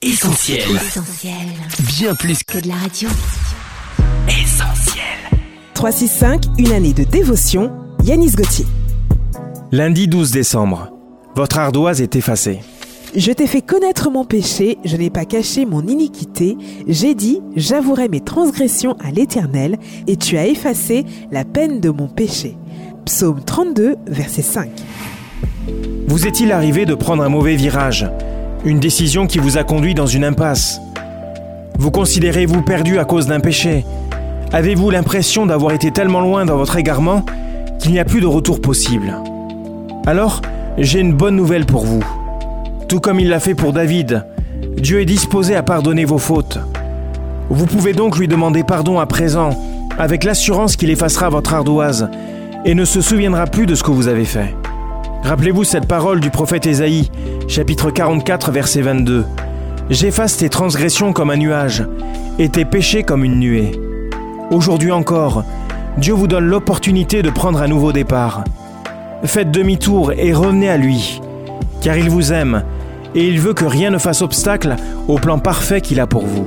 Essentiel. Essentiel. Bien plus Que de la radio. qu'essentiel. 365, une année de dévotion, Yanis Gauthier. Lundi 12 décembre. Votre ardoise est effacée. Je t'ai fait connaître mon péché, je n'ai pas caché mon iniquité, j'ai dit, j'avouerai mes transgressions à l'Éternel, et tu as effacé la peine de mon péché. Psaume 32, verset 5. Vous est-il arrivé de prendre un mauvais virage? Une décision qui vous a conduit dans une impasse Vous considérez-vous perdu à cause d'un péché? Avez-vous l'impression d'avoir été tellement loin dans votre égarement qu'il n'y a plus de retour possible? Alors, j'ai une bonne nouvelle pour vous. Tout comme il l'a fait pour David, Dieu est disposé à pardonner vos fautes. Vous pouvez donc lui demander pardon à présent, avec l'assurance qu'il effacera votre ardoise et ne se souviendra plus de ce que vous avez fait. Rappelez-vous cette parole du prophète Ésaïe, chapitre 44, verset 22. J'efface tes transgressions comme un nuage et tes péchés comme une nuée. Aujourd'hui encore, Dieu vous donne l'opportunité de prendre un nouveau départ. Faites demi-tour et revenez à lui, car il vous aime et il veut que rien ne fasse obstacle au plan parfait qu'il a pour vous.